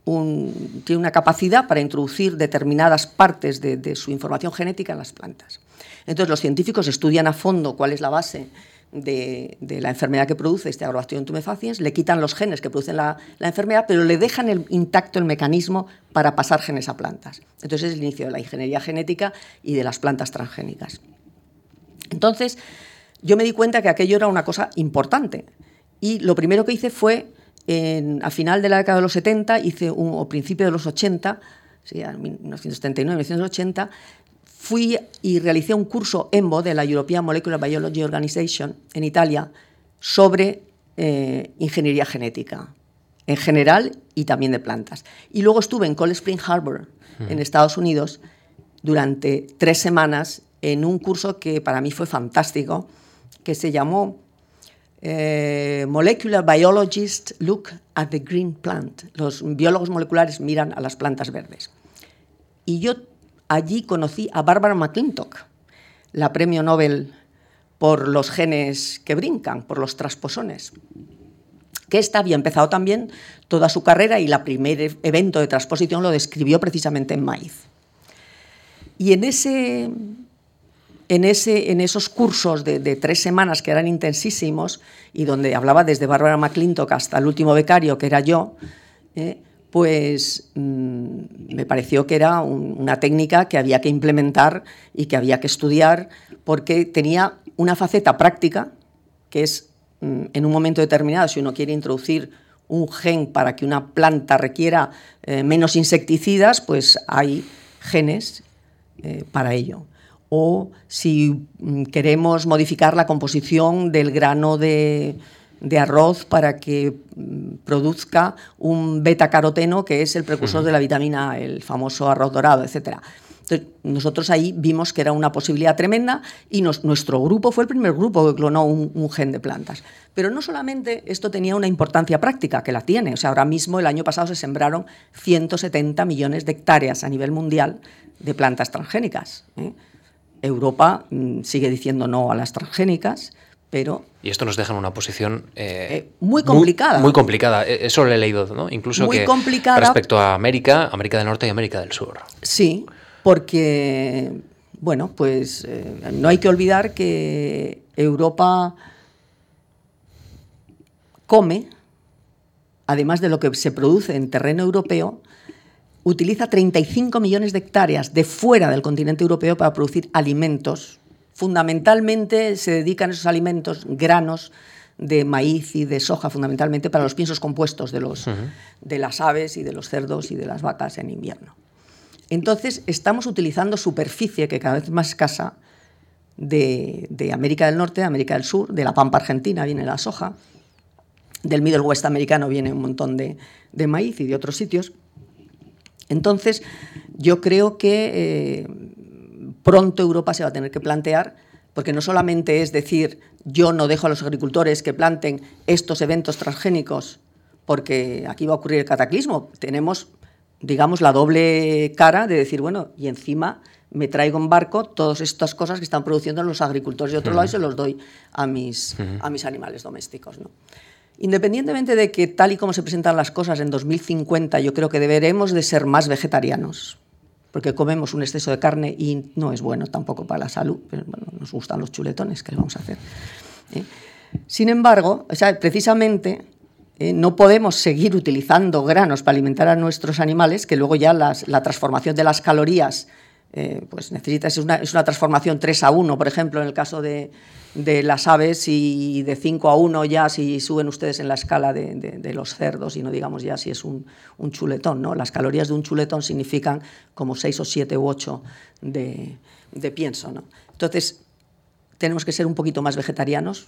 tiene una capacidad para introducir determinadas partes de su información genética en las plantas. Entonces, los científicos estudian a fondo cuál es la base de, la enfermedad que produce este Agrobacterium tumefaciens, le quitan los genes que producen la, enfermedad, pero le dejan el, intacto el mecanismo para pasar genes a plantas. Entonces es el inicio de la ingeniería genética y de las plantas transgénicas. Entonces, yo me di cuenta que aquello era una cosa importante. Y lo primero que hice fue, a final de la década de los 70, hice un, o principio de los 80, sí, 1979, 1980, fui y realicé un curso EMBO de la European Molecular Biology Organization en Italia sobre eh, ingeniería genética en general y también de plantas. Y luego estuve en Cold Spring Harbor, en Estados Unidos, durante tres semanas en un curso que para mí fue fantástico, que se llamó eh, Molecular Biologists Look at the Green Plant. Los biólogos moleculares miran a las plantas verdes. Y yo allí conocí a Barbara McClintock, la premio Nobel por los genes que brincan, por los transposones que esta había empezado también toda su carrera y el primer evento de transposición lo describió precisamente en maíz. Y en, ese, en, ese, en esos cursos de, tres semanas que eran intensísimos y donde hablaba desde Bárbara McClintock hasta el último becario, que era yo, eh, pues mm, me pareció que era una técnica que había que implementar y que había que estudiar porque tenía una faceta práctica, que es Mm, en un momento determinado, si uno quiere introducir un gen para que una planta requiera eh, menos insecticidas, pues hay genes eh, para ello. O si mm, queremos modificar la composición del grano de, arroz para que mm, produzca un beta-caroteno, que es el precursor de la vitamina el famoso arroz dorado, etcétera nosotros ahí vimos que era una posibilidad tremenda y nuestro grupo fue el primer grupo que clonó un, gen de plantas. Pero no solamente esto tenía una importancia práctica, que la tiene. O sea, ahora mismo, el año pasado, se sembraron 170 millones de hectáreas a nivel mundial de plantas transgénicas. ¿eh? Europa mm, sigue diciendo no a las transgénicas, pero... Y esto nos deja en una posición... Eh, eh, muy complicada. Muy, complicada, e, eso lo he leído, ¿no? Incluso muy que complicada. respecto a América, América del Norte y América del Sur. Sí, porque, bueno, pues eh, no hay que olvidar que Europa come, además de lo que se produce en terreno europeo, utiliza 35 millones de hectáreas de fuera del continente europeo para producir alimentos. Fundamentalmente se dedican esos alimentos, granos, de maíz y de soja, fundamentalmente para los piensos compuestos de, los, de las aves y de los cerdos y de las vacas en invierno. Entonces, estamos utilizando superficie que cada vez es más escasa de, América del Norte, de América del Sur, de la pampa argentina viene la soja, del Middle West americano viene un montón de, maíz y de otros sitios. Entonces, yo creo que eh, pronto Europa se va a tener que plantear, porque no solamente es decir, yo no dejo a los agricultores que planten estos eventos transgénicos, porque aquí va a ocurrir el cataclismo. Tenemos digamos, la doble cara de decir, bueno, y encima me traigo en barco todas estas cosas que están produciendo los agricultores de otro lado y se los doy a mis, a mis animales domésticos. ¿no? Independientemente de que tal y como se presentan las cosas en 2050, yo creo que deberemos de ser más vegetarianos, porque comemos un exceso de carne y no es bueno tampoco para la salud, pero bueno, nos gustan los chuletones, ¿qué le vamos a hacer? ¿Eh? Sin embargo, precisamente eh, no podemos seguir utilizando granos para alimentar a nuestros animales, que luego ya la transformación de las calorías, eh, pues necesita, es una, transformación 3 a 1, por ejemplo, en el caso de, las aves, y de 5 a 1 ya si suben ustedes en la escala de, los cerdos, y no digamos ya si es un, chuletón. ¿no? Las calorías de un chuletón significan como 6 o 7 u 8 de, pienso. ¿no? Entonces, tenemos que ser un poquito más vegetarianos,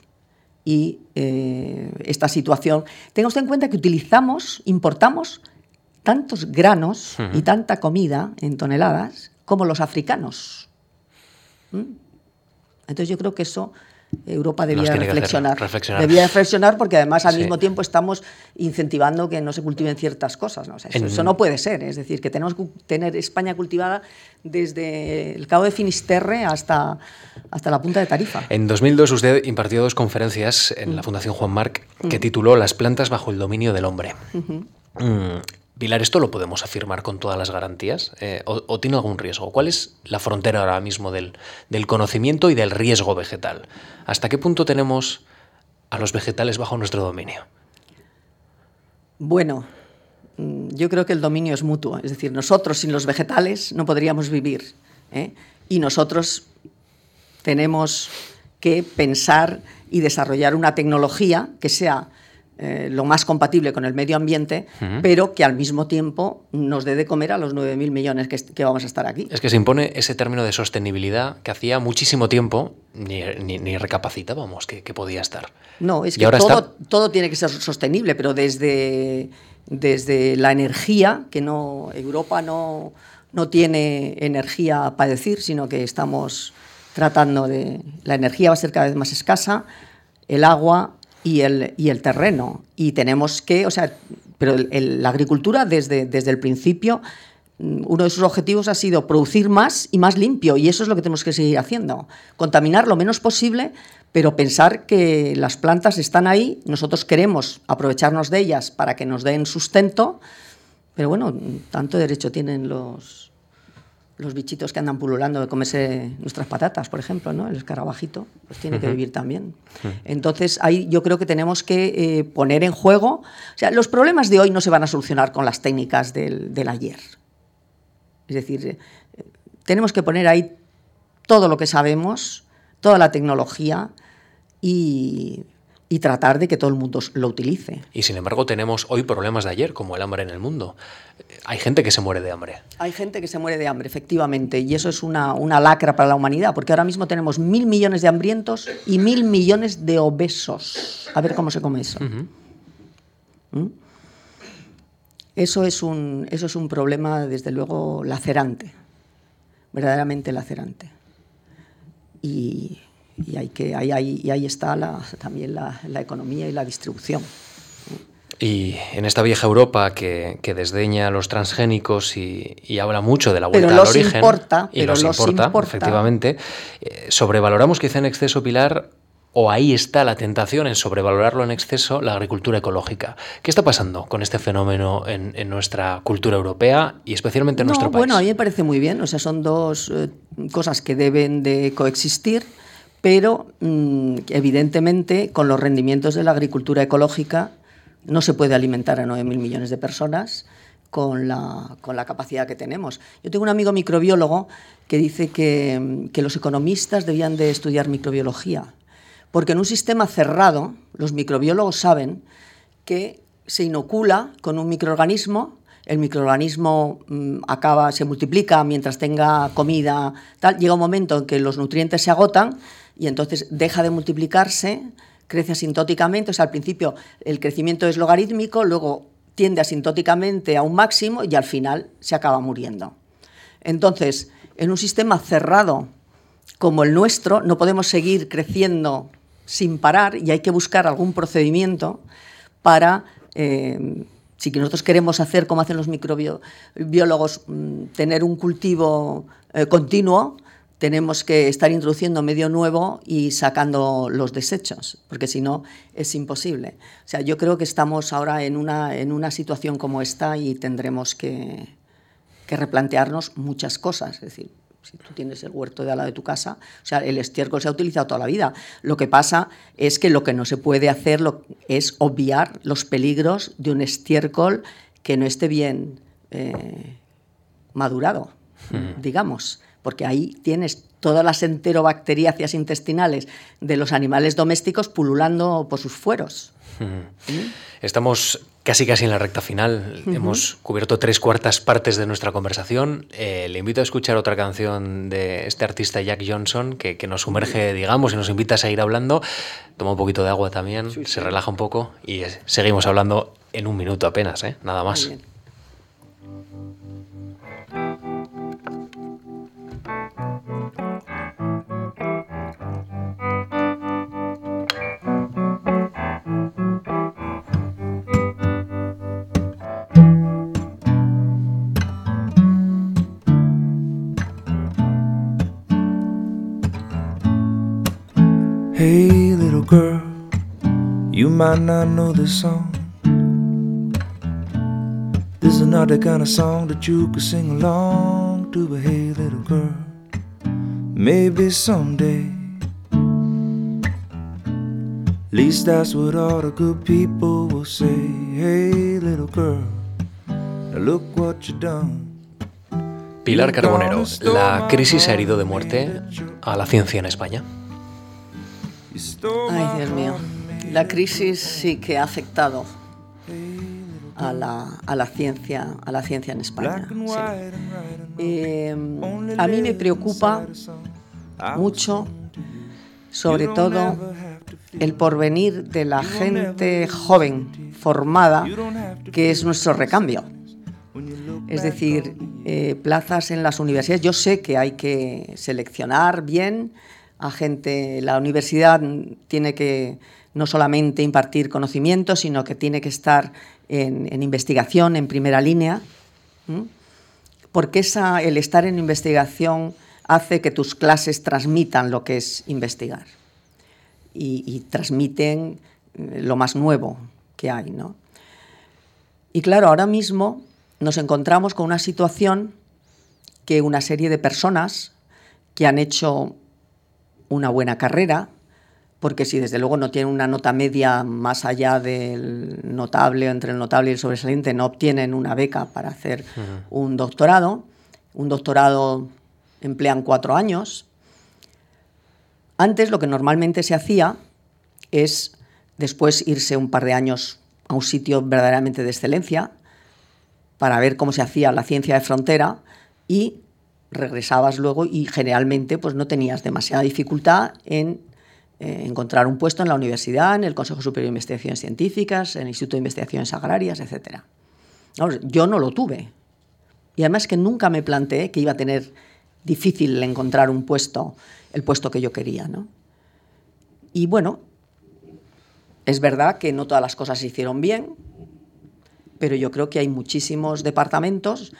y eh, esta situación. Tenga usted en cuenta que utilizamos, importamos tantos granos y tanta comida en toneladas como los africanos. ¿Mm? Entonces yo creo que eso Europa debía reflexionar. Debía reflexionar porque además al mismo tiempo estamos incentivando que no se cultiven ciertas cosas. ¿no? eso, no puede ser. Es decir, que tenemos que tener España cultivada desde el Cabo de Finisterre hasta, hasta la punta de Tarifa. En 2002 usted impartió dos conferencias en la mm. Fundación Juan Marc que mm. tituló Las plantas bajo el dominio del hombre. Pilar, ¿esto lo podemos afirmar con todas las garantías? Eh, o, tiene algún riesgo? ¿Cuál es la frontera ahora mismo del, conocimiento y del riesgo vegetal? ¿Hasta qué punto tenemos a los vegetales bajo nuestro dominio? Bueno, mm, yo creo que el dominio es mutuo. Es decir, nosotros sin los vegetales no podríamos vivir. ¿eh? Y nosotros tenemos que pensar y desarrollar una tecnología que sea eh, lo más compatible con el medio ambiente, pero que al mismo tiempo nos dé de comer a los 9.000 millones que, vamos a estar aquí. Es que se impone ese término de sostenibilidad que hacía muchísimo tiempo ni, ni, recapacitábamos que, podía estar. No, es que todo, todo tiene que ser sostenible, pero desde, desde la energía, que no Europa no, no tiene energía para decir, sino que estamos tratando de... La energía va a ser cada vez más escasa, el agua y el, y el terreno. Y tenemos que, o sea, pero la agricultura desde, desde el principio, mm, uno de sus objetivos ha sido producir más y más limpio, y eso es lo que tenemos que seguir haciendo. Contaminar lo menos posible, pero pensar que las plantas están ahí, nosotros queremos aprovecharnos de ellas para que nos den sustento, pero bueno, tanto derecho tienen los, los bichitos que andan pululando de comerse nuestras patatas, por ejemplo, ¿no? El escarabajito, pues tiene que vivir también. Entonces, ahí yo creo que tenemos que eh, poner en juego. O sea, los problemas de hoy no se van a solucionar con las técnicas del, del ayer. Es decir, eh, tenemos que poner ahí todo lo que sabemos, toda la tecnología y y tratar de que todo el mundo lo utilice. Y sin embargo tenemos hoy problemas de ayer, como el hambre en el mundo. Hay gente que se muere de hambre. Hay gente que se muere de hambre, efectivamente, y eso es una, una lacra para la humanidad, porque ahora mismo tenemos mil millones de hambrientos y mil millones de obesos. A ver cómo se come eso. ¿Mm? Eso es, un, eso es un problema, desde luego, lacerante, verdaderamente lacerante. Y y, hay que, ahí, ahí, y ahí está la, también la, la, economía y la distribución. Y en esta vieja Europa que, que desdeña a los transgénicos y, y, habla mucho de la vuelta al origen, importa, y pero nos importa, importa, efectivamente, eh, sobrevaloramos quizá en exceso, Pilar, o ahí está la tentación en sobrevalorarlo en exceso la agricultura ecológica. ¿Qué está pasando con este fenómeno en, en nuestra cultura europea y especialmente en nuestro país? Bueno, a mí me parece muy bien, o sea, son dos eh, cosas que deben de coexistir pero mm, evidentemente con los rendimientos de la agricultura ecológica no se puede alimentar a 9.000 millones de personas con la, con la, capacidad que tenemos. Yo tengo un amigo microbiólogo que dice que, que los economistas debían de estudiar microbiología, porque en un sistema cerrado los microbiólogos saben que se inocula con un microorganismo el microorganismo mm, acaba, se multiplica mientras tenga comida, tal, llega un momento en que los nutrientes se agotan y entonces deja de multiplicarse, crece asintóticamente, o sea, al principio el crecimiento es logarítmico, luego tiende asintóticamente a un máximo y al final se acaba muriendo. Entonces, en un sistema cerrado como el nuestro, no podemos seguir creciendo sin parar y hay que buscar algún procedimiento para, eh, si nosotros queremos hacer como hacen los microbiólogos, mm, tener un cultivo eh, continuo, tenemos que estar introduciendo medio nuevo y sacando los desechos, porque si no es imposible. O sea, yo creo que estamos ahora en una, en una situación como esta y tendremos que, replantearnos muchas cosas. Es decir, si tú tienes el huerto de al lado de tu casa, o sea, el estiércol se ha utilizado toda la vida. Lo que pasa es que lo que no se puede hacer es obviar los peligros de un estiércol que no esté bien eh, madurado, digamos porque ahí tienes todas las enterobacteriáceas intestinales de los animales domésticos pululando por sus fueros. ¿Mm? Estamos casi casi en la recta final. Hemos cubierto tres cuartas partes de nuestra conversación. Eh, le invito a escuchar otra canción de este artista Jack Johnson que, nos sumerge, digamos, y nos invita a seguir hablando. Toma un poquito de agua también, se relaja un poco y seguimos hablando en un minuto apenas, ¿eh? nada más. Might not know this song. This is not the kind of song that you could sing along to, but hey, little girl, maybe someday. At least that's what all the good people will say. Hey, little girl, now look what you done. Pilar Carbonero, la crisis ha herido de muerte a la ciencia en España. Ay, Dios mío. La crisis sí que ha afectado a la, a la ciencia, a la ciencia en España. sí. Eh, a mí me preocupa mucho, sobre todo, el porvenir de la gente joven, formada, que es nuestro recambio. Es decir, eh, plazas en las universidades. Yo sé que hay que seleccionar bien a gente. La universidad tiene que no solamente impartir conocimiento, sino que tiene que estar en, investigación, en primera línea, porque el estar en investigación hace que tus clases transmitan lo que es investigar y, transmiten eh, lo más nuevo que hay. ¿no? Y claro, ahora mismo nos encontramos con una situación que una serie de personas que han hecho una buena carrera, porque si desde luego no tienen una nota media más allá del notable, entre el notable y el sobresaliente, no obtienen una beca para hacer un doctorado. Un doctorado emplean cuatro años. Antes lo que normalmente se hacía es después irse un par de años a un sitio verdaderamente de excelencia para ver cómo se hacía la ciencia de frontera y regresabas luego y generalmente pues no tenías demasiada dificultad en eh, encontrar un puesto en la universidad, en el Consejo Superior de Investigaciones Científicas, en el Instituto de Investigaciones Agrarias, etc. yo no lo tuve. Y además que nunca me planteé que iba a tener difícil encontrar un puesto, el puesto que yo quería. ¿no? Y bueno, es verdad que no todas las cosas se hicieron bien, pero yo creo que hay muchísimos departamentos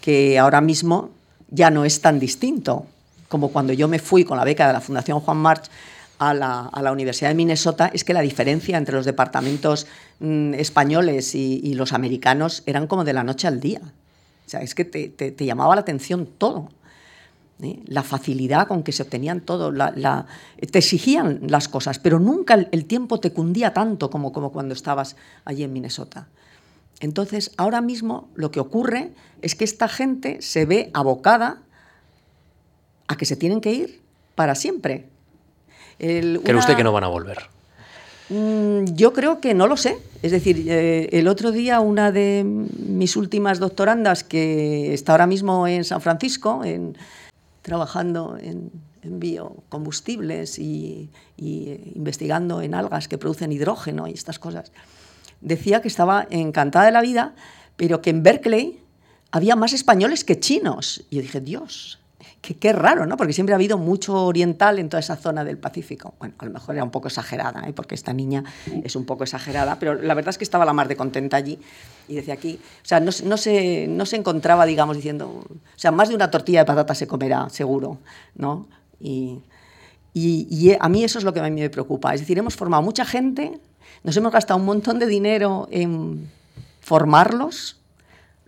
que ahora mismo ya no es tan distinto como cuando yo me fui con la beca de la Fundación Juan March a la, Universidad de Minnesota es que la diferencia entre los departamentos mm, españoles y, los americanos eran como de la noche al día. O sea, es que te, llamaba la atención todo. ¿eh? La facilidad con que se obtenían todo, la, te exigían las cosas, pero nunca el, tiempo te cundía tanto como, como cuando estabas allí en Minnesota. Entonces, ahora mismo lo que ocurre es que esta gente se ve abocada a que se tienen que ir para siempre ¿Cree usted que no van a volver? Mm, yo creo que no lo sé. Es decir, eh, el otro día una de mis últimas doctorandas, que está ahora mismo en San Francisco, trabajando en, biocombustibles y, y, investigando en algas que producen hidrógeno y estas cosas, decía que estaba encantada de la vida, pero que en Berkeley había más españoles que chinos. Y yo dije, Dios, qué raro, ¿no? Porque siempre ha habido mucho oriental en toda esa zona del Pacífico. Bueno, a lo mejor era un poco exagerada, ¿eh? porque esta niña es un poco exagerada, pero la verdad es que estaba la más de contenta allí y decía aquí, o sea, no, se, no se encontraba, digamos, diciendo, o sea, más de una tortilla de patata se comerá, seguro, ¿no? Y, y, a mí eso es lo que a mí me preocupa. Es decir, hemos formado mucha gente, nos hemos gastado un montón de dinero en formarlos,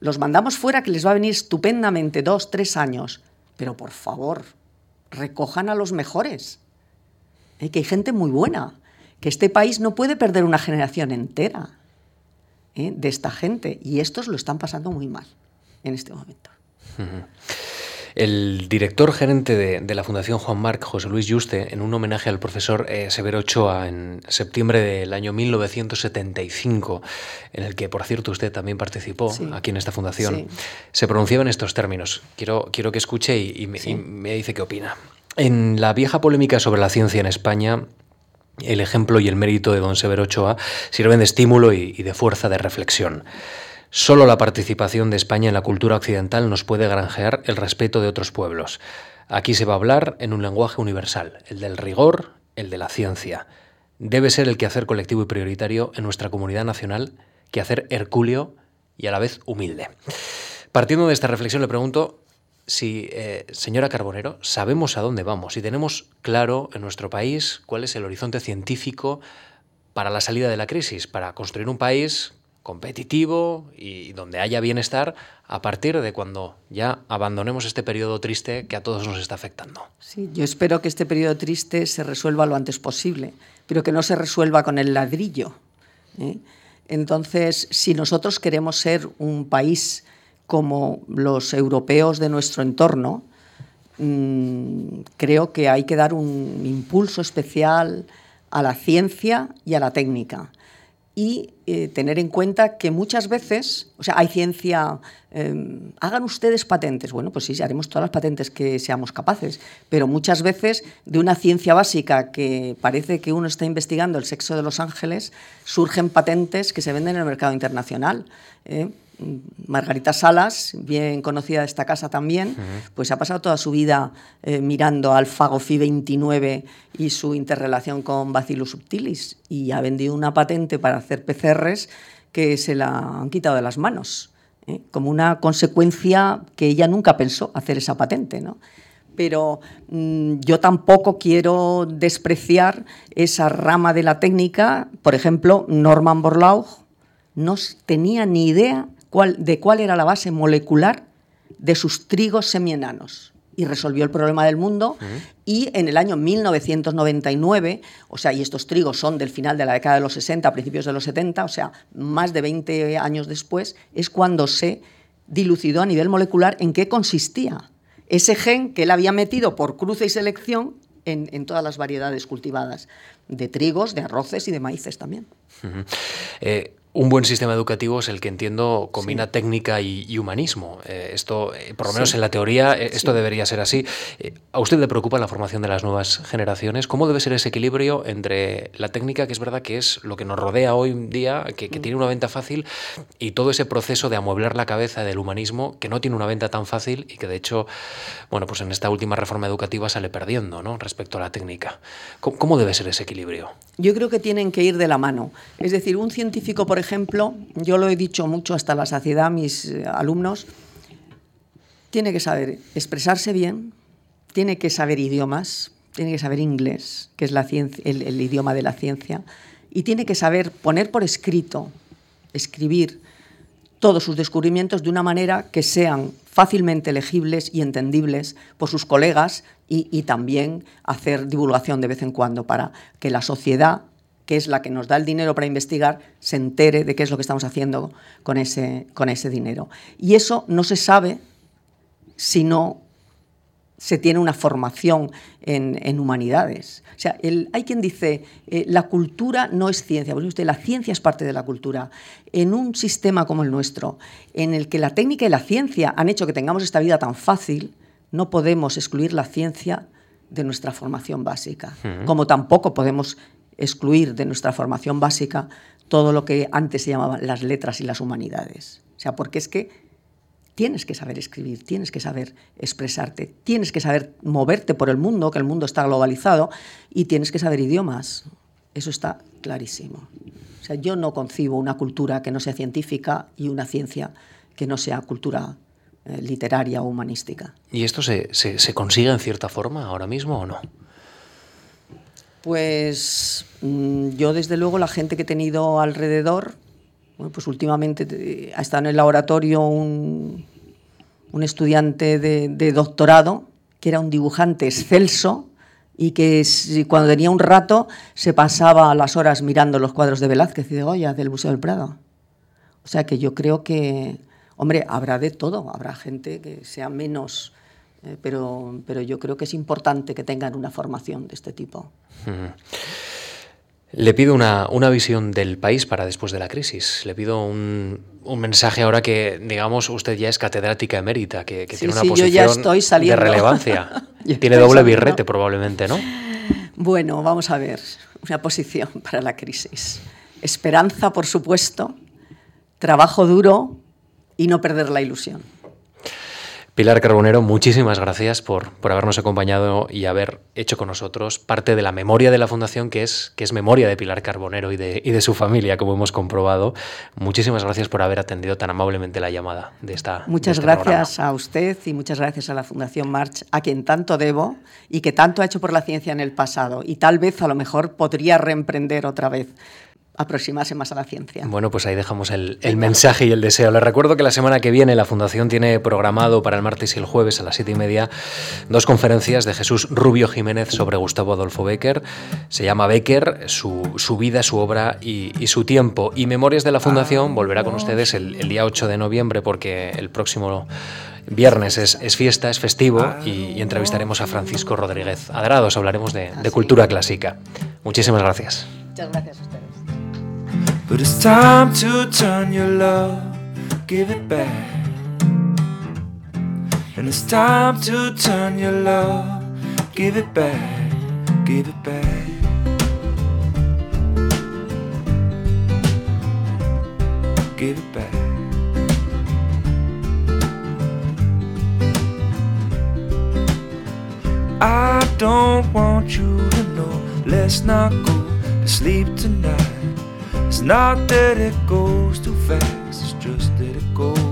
los mandamos fuera, que les va a venir estupendamente dos, tres años pero por favor, recojan a los mejores. ¿Eh? Que hay gente muy buena, que este país no puede perder una generación entera ¿eh? de esta gente. Y estos lo están pasando muy mal en este momento. El director gerente de, la Fundación Juan Marc, José Luis Yuste, en un homenaje al profesor eh, Severo Ochoa en septiembre del año 1975, en el que, por cierto, usted también participó aquí en esta fundación, se pronunciaba en estos términos. Quiero, quiero que escuche y, me, dice qué opina. En la vieja polémica sobre la ciencia en España, el ejemplo y el mérito de don Severo Ochoa sirven de estímulo y, de fuerza de reflexión. Solo la participación de España en la cultura occidental nos puede granjear el respeto de otros pueblos. Aquí se va a hablar en un lenguaje universal, el del rigor, el de la ciencia. Debe ser el quehacer colectivo y prioritario en nuestra comunidad nacional, quehacer hercúleo y a la vez humilde. Partiendo de esta reflexión le pregunto si, eh, señora Carbonero, sabemos a dónde vamos, y tenemos claro en nuestro país cuál es el horizonte científico para la salida de la crisis, para construir un país competitivo y donde haya bienestar a partir de cuando ya abandonemos este periodo triste que a todos nos está afectando. Sí, yo espero que este periodo triste se resuelva lo antes posible, pero que no se resuelva con el ladrillo. ¿eh? Entonces, si nosotros queremos ser un país como los europeos de nuestro entorno, mm, creo que hay que dar un impulso especial a la ciencia y a la técnica y eh, tener en cuenta que muchas veces, o sea, hay ciencia, em, hagan ustedes patentes, bueno, pues sí, haremos todas las patentes que seamos capaces, pero muchas veces de una ciencia básica que parece que uno está investigando el sexo de los ángeles, surgen patentes que se venden en el mercado internacional. ¿eh? Margarita Salas, bien conocida de esta casa también, pues ha pasado toda su vida eh, mirando al fago Phi 29 y su interrelación con Bacillus subtilis y ha vendido una patente para hacer PCRs que se la han quitado de las manos, ¿eh? como una consecuencia que ella nunca pensó hacer esa patente, ¿no? Pero mm, yo tampoco quiero despreciar esa rama de la técnica. Por ejemplo, Norman Borlaug no tenía ni idea de cuál era la base molecular de sus trigos semienanos y resolvió el problema del mundo. Y en el año 1999, o sea, y estos trigos son del final de la década de los 60, principios de los 70, o sea, más de 20 años después, es cuando se dilucidó a nivel molecular en qué consistía ese gen que él había metido por cruce y selección en, todas las variedades cultivadas, de trigos, de arroces y de maíces también. Un buen sistema educativo es el que entiendo combina técnica y, humanismo. Eh, esto, eh, por lo menos en la teoría, eh, esto debería ser así. ¿A usted le preocupa la formación de las nuevas generaciones? ¿Cómo debe ser ese equilibrio entre la técnica, que es verdad que es lo que nos rodea hoy en día, que, mm. tiene una venta fácil, y todo ese proceso de amueblar la cabeza del humanismo, que no tiene una venta tan fácil y que de hecho, bueno, pues en esta última reforma educativa sale perdiendo ¿no? respecto a la técnica? ¿Cómo debe ser ese equilibrio? Yo creo que tienen que ir de la mano. Es decir, un científico, por ejemplo, ejemplo, yo lo he dicho mucho hasta la saciedad mis eh, alumnos, tiene que saber expresarse bien, tiene que saber idiomas, tiene que saber inglés, que es el, idioma de la ciencia, y tiene que saber poner por escrito, escribir todos sus descubrimientos de una manera que sean fácilmente legibles y entendibles por sus colegas y, también hacer divulgación de vez en cuando para que la sociedad que es la que nos da el dinero para investigar, se entere de qué es lo que estamos haciendo con ese, con ese dinero. Y eso no se sabe si no se tiene una formación en, humanidades. O sea, hay quien dice, eh, la cultura no es ciencia, pues usted, la ciencia es parte de la cultura. En un sistema como el nuestro, en el que la técnica y la ciencia han hecho que tengamos esta vida tan fácil, no podemos excluir la ciencia de nuestra formación básica, como tampoco podemos excluir de nuestra formación básica todo lo que antes se llamaban las letras y las humanidades. O sea, porque es que tienes que saber escribir, tienes que saber expresarte, tienes que saber moverte por el mundo, que el mundo está globalizado, y tienes que saber idiomas. Eso está clarísimo. O sea, yo no concibo una cultura que no sea científica y una ciencia que no sea cultura eh, literaria o humanística. ¿Y esto se, se consigue en cierta forma ahora mismo o no? Pues yo desde luego la gente que he tenido alrededor, pues últimamente ha estado en el laboratorio un, estudiante de, doctorado que era un dibujante excelso y que cuando tenía un rato se pasaba las horas mirando los cuadros de Velázquez y de Goya del Museo del Prado. O sea que yo creo que, hombre, habrá de todo, habrá gente que sea menos eh, pero, pero yo creo que es importante que tengan una formación de este tipo. Le pido una, una, visión del país para después de la crisis. Le pido un, un mensaje ahora que, digamos, usted ya es catedrática emérita, que, que tiene una posición de relevancia. tiene doble birrete probablemente, ¿no? Bueno, vamos a ver. Una posición para la crisis. Esperanza, por supuesto, trabajo duro y no perder la ilusión. Pilar Carbonero, muchísimas gracias por, por, habernos acompañado y haber hecho con nosotros parte de la memoria de la Fundación, que es, que es memoria de Pilar Carbonero y de, y de su familia, como hemos comprobado. Muchísimas gracias por haber atendido tan amablemente la llamada de esta. Muchas este gracias a usted y muchas gracias a la Fundación March, a quien tanto debo y que tanto ha hecho por la ciencia en el pasado y tal vez a lo mejor podría reemprender otra vez aproximarse más a la ciencia. Bueno, pues ahí dejamos el, mensaje y el deseo. Les recuerdo que la semana que viene la Fundación tiene programado para el martes y el jueves a las siete y media dos conferencias de Jesús Rubio Jiménez sobre Gustavo Adolfo Becker. Se llama Becker, su, vida, su obra y, su tiempo. Y Memorias de la Fundación volverá con ustedes el, día 8 de noviembre porque el próximo viernes es, fiesta, es festivo y, entrevistaremos a Francisco Rodríguez Adrados. Hablaremos de cultura clásica. Muchísimas gracias. Muchas gracias a ustedes. But it's time to turn your love, give it back. And it's time to turn your love, give it back, give it back. Give it back. I don't want you to know, let's not go to sleep tonight. It's not that it goes too fast, it's just that it goes